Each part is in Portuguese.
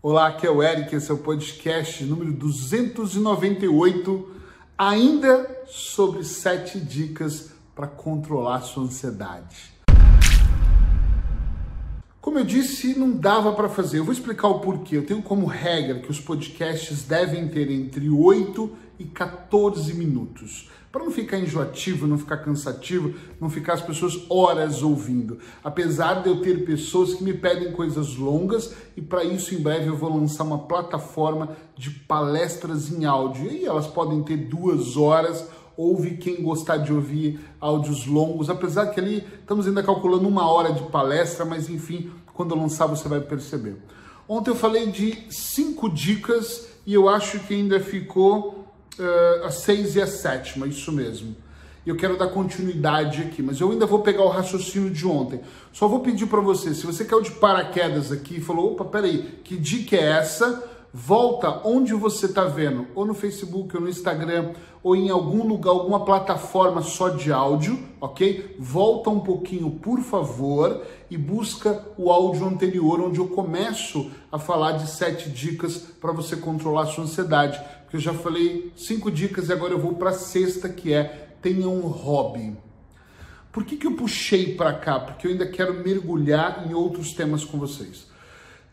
Olá, aqui é o Eric, esse é o podcast número 298, ainda sobre sete dicas para controlar sua ansiedade. Como eu disse, não dava para fazer. Eu vou explicar o porquê. Eu tenho como regra que os podcasts devem ter entre 8 e 14 minutos para não ficar enjoativo, não ficar cansativo, não ficar as pessoas horas ouvindo. Apesar de eu ter pessoas que me pedem coisas longas e para isso em breve eu vou lançar uma plataforma de palestras em áudio e elas podem ter duas horas. Ouve quem gostar de ouvir áudios longos, apesar que ali estamos ainda calculando uma hora de palestra, mas enfim, quando eu lançar você vai perceber. Ontem eu falei de cinco dicas e eu acho que ainda ficou uh, a seis e a sétima, isso mesmo. Eu quero dar continuidade aqui, mas eu ainda vou pegar o raciocínio de ontem. Só vou pedir para você, se você caiu de paraquedas aqui e falou, opa, peraí, que dica é essa? Volta onde você está vendo, ou no Facebook, ou no Instagram, ou em algum lugar, alguma plataforma só de áudio, ok? Volta um pouquinho, por favor, e busca o áudio anterior, onde eu começo a falar de sete dicas para você controlar a sua ansiedade que eu já falei cinco dicas e agora eu vou para a sexta, que é tenha um hobby. Por que, que eu puxei para cá? Porque eu ainda quero mergulhar em outros temas com vocês.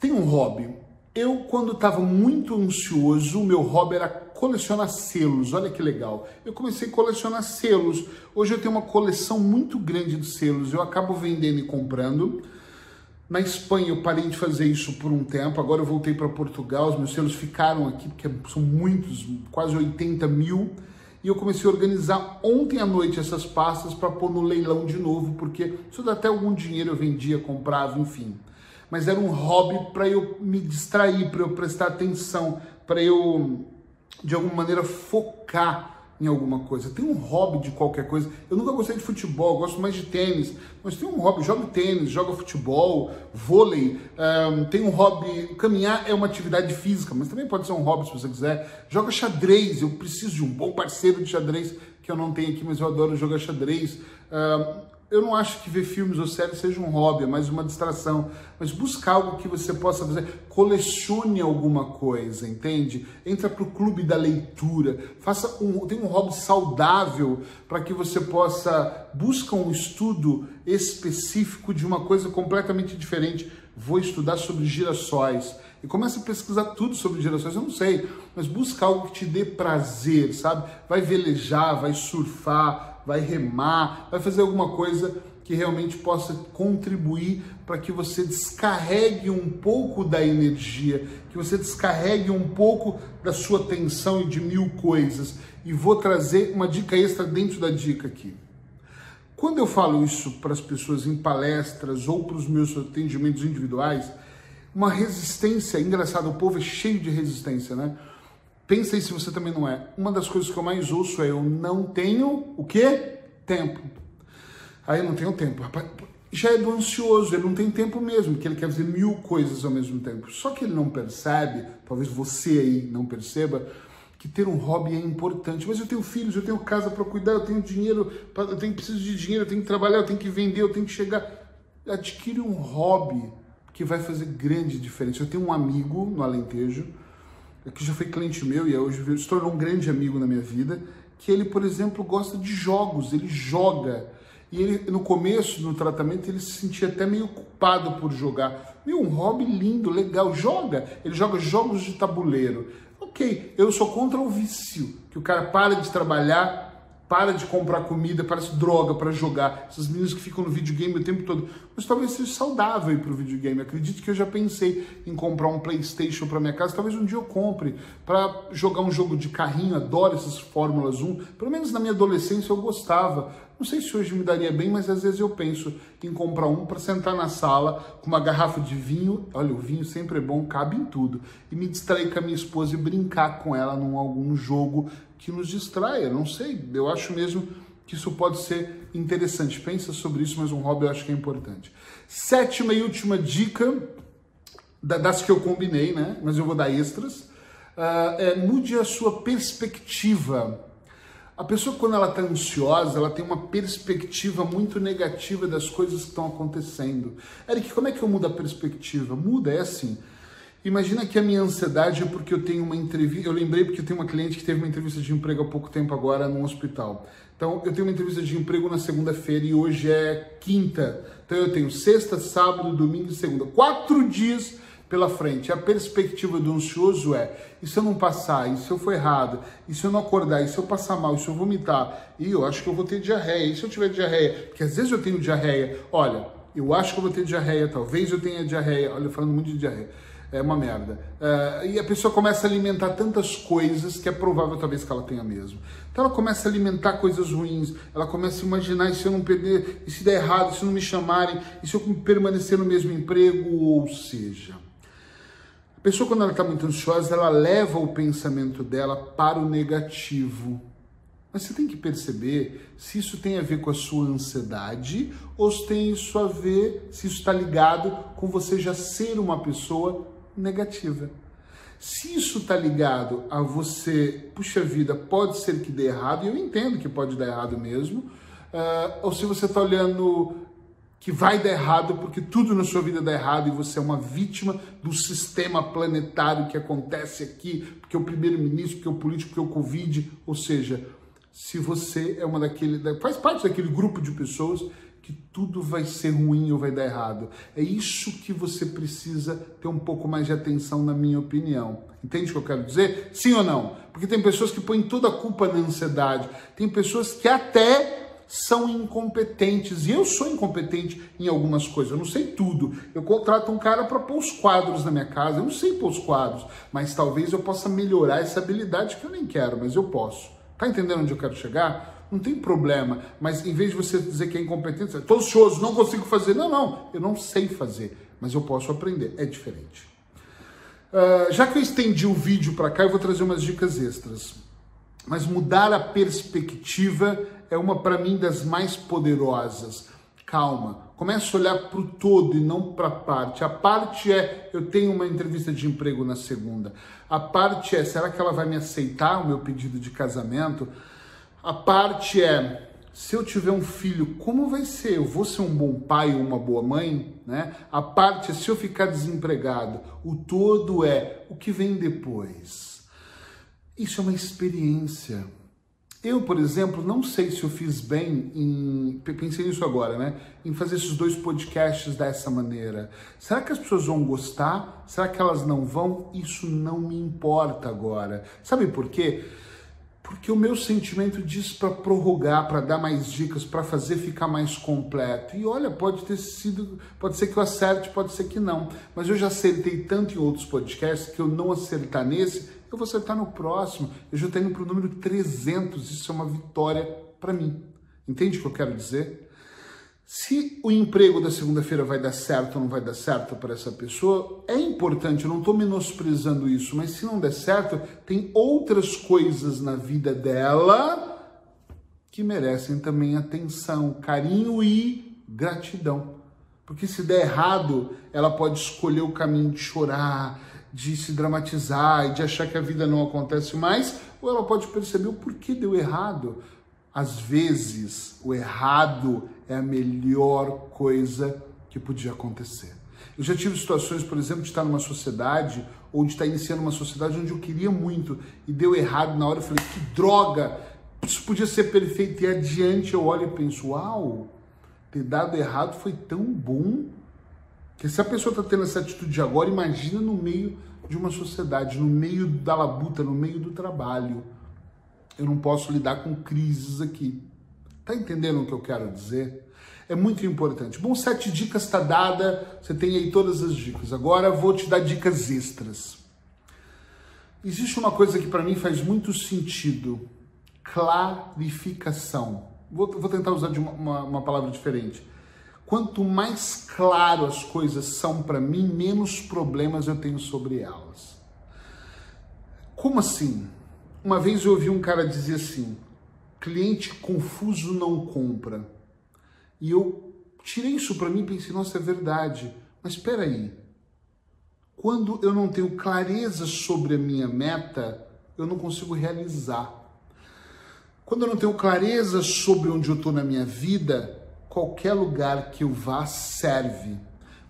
Tem um hobby. Eu, quando estava muito ansioso, o meu hobby era colecionar selos. Olha que legal. Eu comecei a colecionar selos. Hoje eu tenho uma coleção muito grande de selos. Eu acabo vendendo e comprando. Na Espanha eu parei de fazer isso por um tempo, agora eu voltei para Portugal, os meus selos ficaram aqui, porque são muitos, quase 80 mil, e eu comecei a organizar ontem à noite essas pastas para pôr no leilão de novo, porque isso dá até algum dinheiro, eu vendia, comprava, enfim. Mas era um hobby para eu me distrair, para eu prestar atenção, para eu, de alguma maneira, focar em alguma coisa, tem um hobby de qualquer coisa. Eu nunca gostei de futebol, gosto mais de tênis, mas tem um hobby, joga tênis, joga futebol, vôlei, um, tem um hobby, caminhar é uma atividade física, mas também pode ser um hobby se você quiser. Joga xadrez, eu preciso de um bom parceiro de xadrez, que eu não tenho aqui, mas eu adoro jogar xadrez. Um, eu não acho que ver filmes ou séries seja um hobby, é mais uma distração. Mas buscar algo que você possa fazer. Colecione alguma coisa, entende? Entra para o clube da leitura. Faça um, tem um hobby saudável para que você possa buscar um estudo específico de uma coisa completamente diferente. Vou estudar sobre girassóis e começa a pesquisar tudo sobre girassóis. Eu não sei, mas busca algo que te dê prazer, sabe? Vai velejar, vai surfar, vai remar, vai fazer alguma coisa que realmente possa contribuir para que você descarregue um pouco da energia, que você descarregue um pouco da sua tensão e de mil coisas. E vou trazer uma dica extra dentro da dica aqui. Quando eu falo isso para as pessoas em palestras ou para os meus atendimentos individuais, uma resistência, engraçado, o povo é cheio de resistência, né? Pensa aí se você também não é. Uma das coisas que eu mais ouço é eu não tenho o quê? Tempo. Aí eu não tenho tempo. Rapaz, já é do ansioso, ele não tem tempo mesmo, que ele quer fazer mil coisas ao mesmo tempo. Só que ele não percebe, talvez você aí não perceba, que ter um hobby é importante. Mas eu tenho filhos, eu tenho casa para cuidar, eu tenho dinheiro, eu tenho preciso de dinheiro, eu tenho que trabalhar, eu tenho que vender, eu tenho que chegar. Adquire um hobby que vai fazer grande diferença. Eu tenho um amigo no Alentejo que já foi cliente meu e hoje se tornou um grande amigo na minha vida, que ele, por exemplo, gosta de jogos, ele joga. E ele, no começo, no tratamento, ele se sentia até meio culpado por jogar. Meu, um hobby lindo, legal, joga. Ele joga jogos de tabuleiro. Ok, eu sou contra o vício, que o cara para de trabalhar para de comprar comida, parece droga para jogar. Essas meninas que ficam no videogame o tempo todo. Mas talvez seja saudável para o videogame. Acredite que eu já pensei em comprar um PlayStation para minha casa. Talvez um dia eu compre para jogar um jogo de carrinho. Adoro essas Fórmulas 1. Pelo menos na minha adolescência eu gostava. Não sei se hoje me daria bem, mas às vezes eu penso em comprar um para sentar na sala com uma garrafa de vinho. Olha, o vinho sempre é bom, cabe em tudo. E me distrair com a minha esposa e brincar com ela num algum jogo que nos distraia. Não sei, eu acho mesmo que isso pode ser interessante. Pensa sobre isso, mas um hobby eu acho que é importante. Sétima e última dica, das que eu combinei, né? Mas eu vou dar extras. Uh, é, mude a sua perspectiva. A pessoa, quando ela está ansiosa, ela tem uma perspectiva muito negativa das coisas que estão acontecendo. Eric, como é que eu mudo a perspectiva? Muda, é assim. Imagina que a minha ansiedade é porque eu tenho uma entrevista. Eu lembrei porque eu tenho uma cliente que teve uma entrevista de emprego há pouco tempo agora num hospital. Então, eu tenho uma entrevista de emprego na segunda-feira e hoje é quinta. Então, eu tenho sexta, sábado, domingo e segunda. Quatro dias pela frente. A perspectiva do ansioso é: e se eu não passar? E se eu for errado? E se eu não acordar? E se eu passar mal? E se eu vomitar? E eu acho que eu vou ter diarreia. E se eu tiver diarreia? Porque às vezes eu tenho diarreia. Olha, eu acho que eu vou ter diarreia, talvez eu tenha diarreia. Olha, falando muito de diarreia. É uma merda. Uh, e a pessoa começa a alimentar tantas coisas que é provável talvez que ela tenha mesmo. Então ela começa a alimentar coisas ruins, ela começa a imaginar e se eu não perder, e se der errado, e se não me chamarem, e se eu permanecer no mesmo emprego, ou seja, pessoa, quando ela está muito ansiosa, ela leva o pensamento dela para o negativo. Mas você tem que perceber se isso tem a ver com a sua ansiedade ou se tem isso a ver, se isso está ligado com você já ser uma pessoa negativa. Se isso está ligado a você, puxa vida, pode ser que dê errado, e eu entendo que pode dar errado mesmo, uh, ou se você está olhando que vai dar errado porque tudo na sua vida dá errado e você é uma vítima do sistema planetário que acontece aqui, porque o primeiro-ministro, porque o político, porque o Covid, ou seja, se você é uma daquele, faz parte daquele grupo de pessoas que tudo vai ser ruim ou vai dar errado. É isso que você precisa ter um pouco mais de atenção, na minha opinião. Entende o que eu quero dizer? Sim ou não? Porque tem pessoas que põem toda a culpa na ansiedade. Tem pessoas que até são incompetentes. E eu sou incompetente em algumas coisas, eu não sei tudo. Eu contrato um cara para pôr os quadros na minha casa, eu não sei pôr os quadros, mas talvez eu possa melhorar essa habilidade que eu nem quero, mas eu posso. Tá entendendo onde eu quero chegar? Não tem problema, mas em vez de você dizer que é incompetente, estou ansioso, não consigo fazer. Não, não, eu não sei fazer, mas eu posso aprender. É diferente. Uh, já que eu estendi o vídeo para cá, eu vou trazer umas dicas extras. Mas mudar a perspectiva é uma, para mim, das mais poderosas. Calma, comece a olhar para o todo e não para a parte. A parte é, eu tenho uma entrevista de emprego na segunda. A parte é, será que ela vai me aceitar o meu pedido de casamento? A parte é, se eu tiver um filho, como vai ser? Eu vou ser um bom pai ou uma boa mãe? Né? A parte é, se eu ficar desempregado. O todo é, o que vem depois? Isso é uma experiência. Eu, por exemplo, não sei se eu fiz bem em. Pensei nisso agora, né? Em fazer esses dois podcasts dessa maneira. Será que as pessoas vão gostar? Será que elas não vão? Isso não me importa agora. Sabe por quê? Porque o meu sentimento diz para prorrogar, para dar mais dicas, para fazer ficar mais completo. E olha, pode ter sido, pode ser que eu acerte, pode ser que não. Mas eu já acertei tanto em outros podcasts que eu não acertar nesse, eu vou acertar no próximo. Eu já indo para o número 300. Isso é uma vitória para mim. Entende o que eu quero dizer? Se o emprego da segunda-feira vai dar certo ou não vai dar certo para essa pessoa, é importante, eu não estou menosprezando isso, mas se não der certo, tem outras coisas na vida dela que merecem também atenção, carinho e gratidão. Porque se der errado, ela pode escolher o caminho de chorar, de se dramatizar e de achar que a vida não acontece mais, ou ela pode perceber o porquê deu errado. Às vezes, o errado é a melhor coisa que podia acontecer. Eu já tive situações, por exemplo, de estar numa sociedade ou de estar iniciando uma sociedade onde eu queria muito e deu errado na hora. Eu falei, que droga! Isso podia ser perfeito. E adiante eu olho e penso, uau, ter dado errado foi tão bom que se a pessoa está tendo essa atitude agora, imagina no meio de uma sociedade, no meio da labuta, no meio do trabalho. Eu não posso lidar com crises aqui. Tá entendendo o que eu quero dizer? É muito importante. Bom, sete dicas está dada, você tem aí todas as dicas. Agora vou te dar dicas extras. Existe uma coisa que para mim faz muito sentido: clarificação. Vou, vou tentar usar uma, uma, uma palavra diferente Quanto mais claro as coisas são para mim, menos problemas eu tenho sobre elas. Como assim? Uma vez eu ouvi um cara dizer assim: cliente confuso não compra. E eu tirei isso para mim e pensei: nossa, é verdade. Mas espera aí. Quando eu não tenho clareza sobre a minha meta, eu não consigo realizar. Quando eu não tenho clareza sobre onde eu estou na minha vida, qualquer lugar que eu vá serve.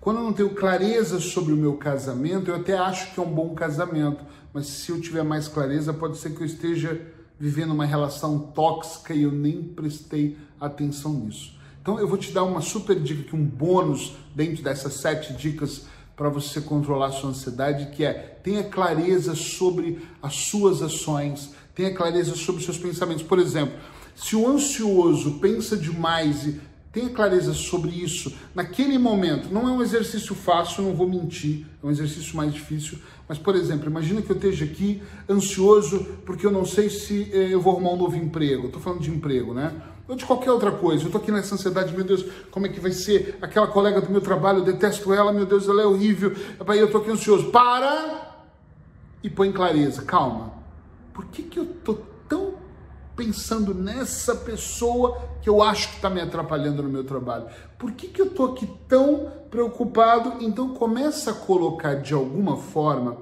Quando eu não tenho clareza sobre o meu casamento, eu até acho que é um bom casamento, mas se eu tiver mais clareza, pode ser que eu esteja vivendo uma relação tóxica e eu nem prestei atenção nisso. Então eu vou te dar uma super dica um bônus dentro dessas sete dicas para você controlar a sua ansiedade, que é tenha clareza sobre as suas ações, tenha clareza sobre os seus pensamentos. Por exemplo, se o ansioso pensa demais e tenha clareza sobre isso naquele momento. Não é um exercício fácil, não vou mentir, é um exercício mais difícil. Mas, por exemplo, imagina que eu esteja aqui ansioso porque eu não sei se eh, eu vou arrumar um novo emprego. Estou falando de emprego, né? Ou de qualquer outra coisa. Eu estou aqui nessa ansiedade, meu Deus, como é que vai ser? Aquela colega do meu trabalho, eu detesto ela, meu Deus, ela é horrível. Aí eu estou aqui ansioso. Para e põe clareza. Calma. Por que, que eu estou pensando nessa pessoa que eu acho que está me atrapalhando no meu trabalho? Por que, que eu estou aqui tão preocupado? Então começa a colocar de alguma forma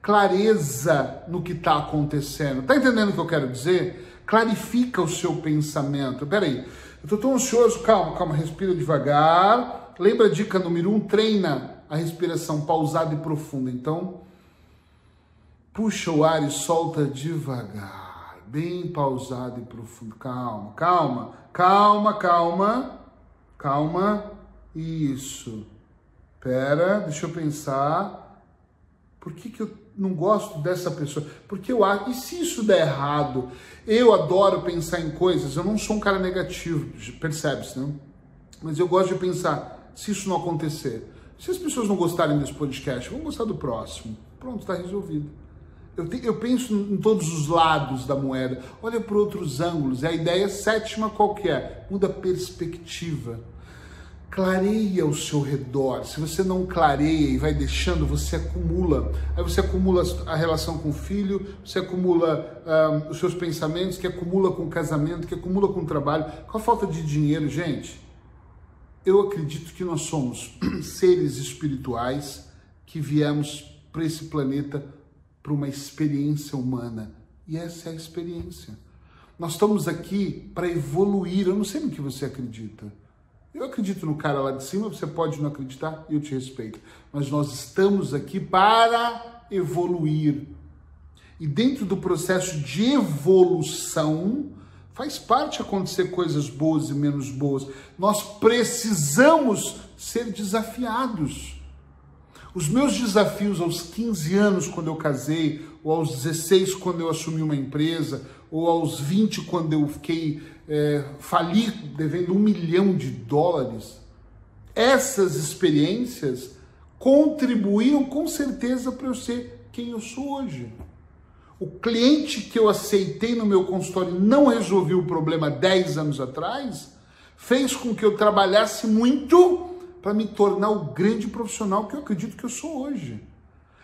clareza no que está acontecendo. Tá entendendo o que eu quero dizer? Clarifica o seu pensamento. Peraí, eu estou tão ansioso. Calma, calma, respira devagar. Lembra a dica número um? Treina a respiração pausada e profunda. Então, puxa o ar e solta devagar bem pausado e profundo. Calma, calma, calma, calma, calma. Isso. Pera, deixa eu pensar. Por que, que eu não gosto dessa pessoa? Porque eu acho. E se isso der errado? Eu adoro pensar em coisas. Eu não sou um cara negativo, percebe-se, não? Mas eu gosto de pensar. Se isso não acontecer, se as pessoas não gostarem desse podcast, vão gostar do próximo. Pronto, está resolvido. Eu, te, eu penso em todos os lados da moeda, olha por outros ângulos. É a ideia sétima qualquer, é? muda a perspectiva. Clareia ao seu redor. Se você não clareia e vai deixando, você acumula. Aí você acumula a relação com o filho, você acumula um, os seus pensamentos, que acumula com o casamento, que acumula com o trabalho. Com a falta de dinheiro, gente, eu acredito que nós somos seres espirituais que viemos para esse planeta para uma experiência humana. E essa é a experiência. Nós estamos aqui para evoluir. Eu não sei no que você acredita. Eu acredito no cara lá de cima, você pode não acreditar, eu te respeito. Mas nós estamos aqui para evoluir. E dentro do processo de evolução, faz parte acontecer coisas boas e menos boas. Nós precisamos ser desafiados. Os meus desafios aos 15 anos, quando eu casei, ou aos 16, quando eu assumi uma empresa, ou aos 20, quando eu fiquei, é, fali devendo um milhão de dólares, essas experiências contribuíram com certeza para eu ser quem eu sou hoje. O cliente que eu aceitei no meu consultório não resolveu o problema 10 anos atrás, fez com que eu trabalhasse muito para me tornar o grande profissional que eu acredito que eu sou hoje.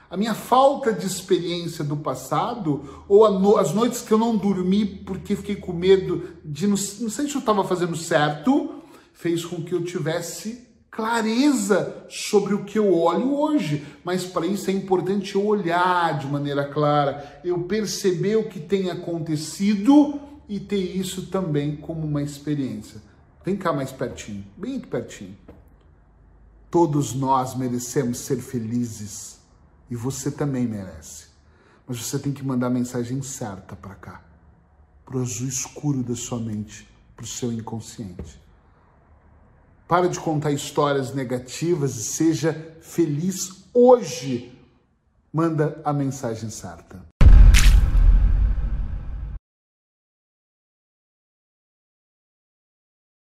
A minha falta de experiência do passado, ou no, as noites que eu não dormi porque fiquei com medo de não, não sei se eu estava fazendo certo, fez com que eu tivesse clareza sobre o que eu olho hoje. Mas para isso é importante eu olhar de maneira clara, eu perceber o que tem acontecido e ter isso também como uma experiência. Vem cá mais pertinho, bem aqui pertinho. Todos nós merecemos ser felizes e você também merece. Mas você tem que mandar a mensagem certa para cá, para o azul escuro da sua mente, para o seu inconsciente. Para de contar histórias negativas e seja feliz hoje. Manda a mensagem certa.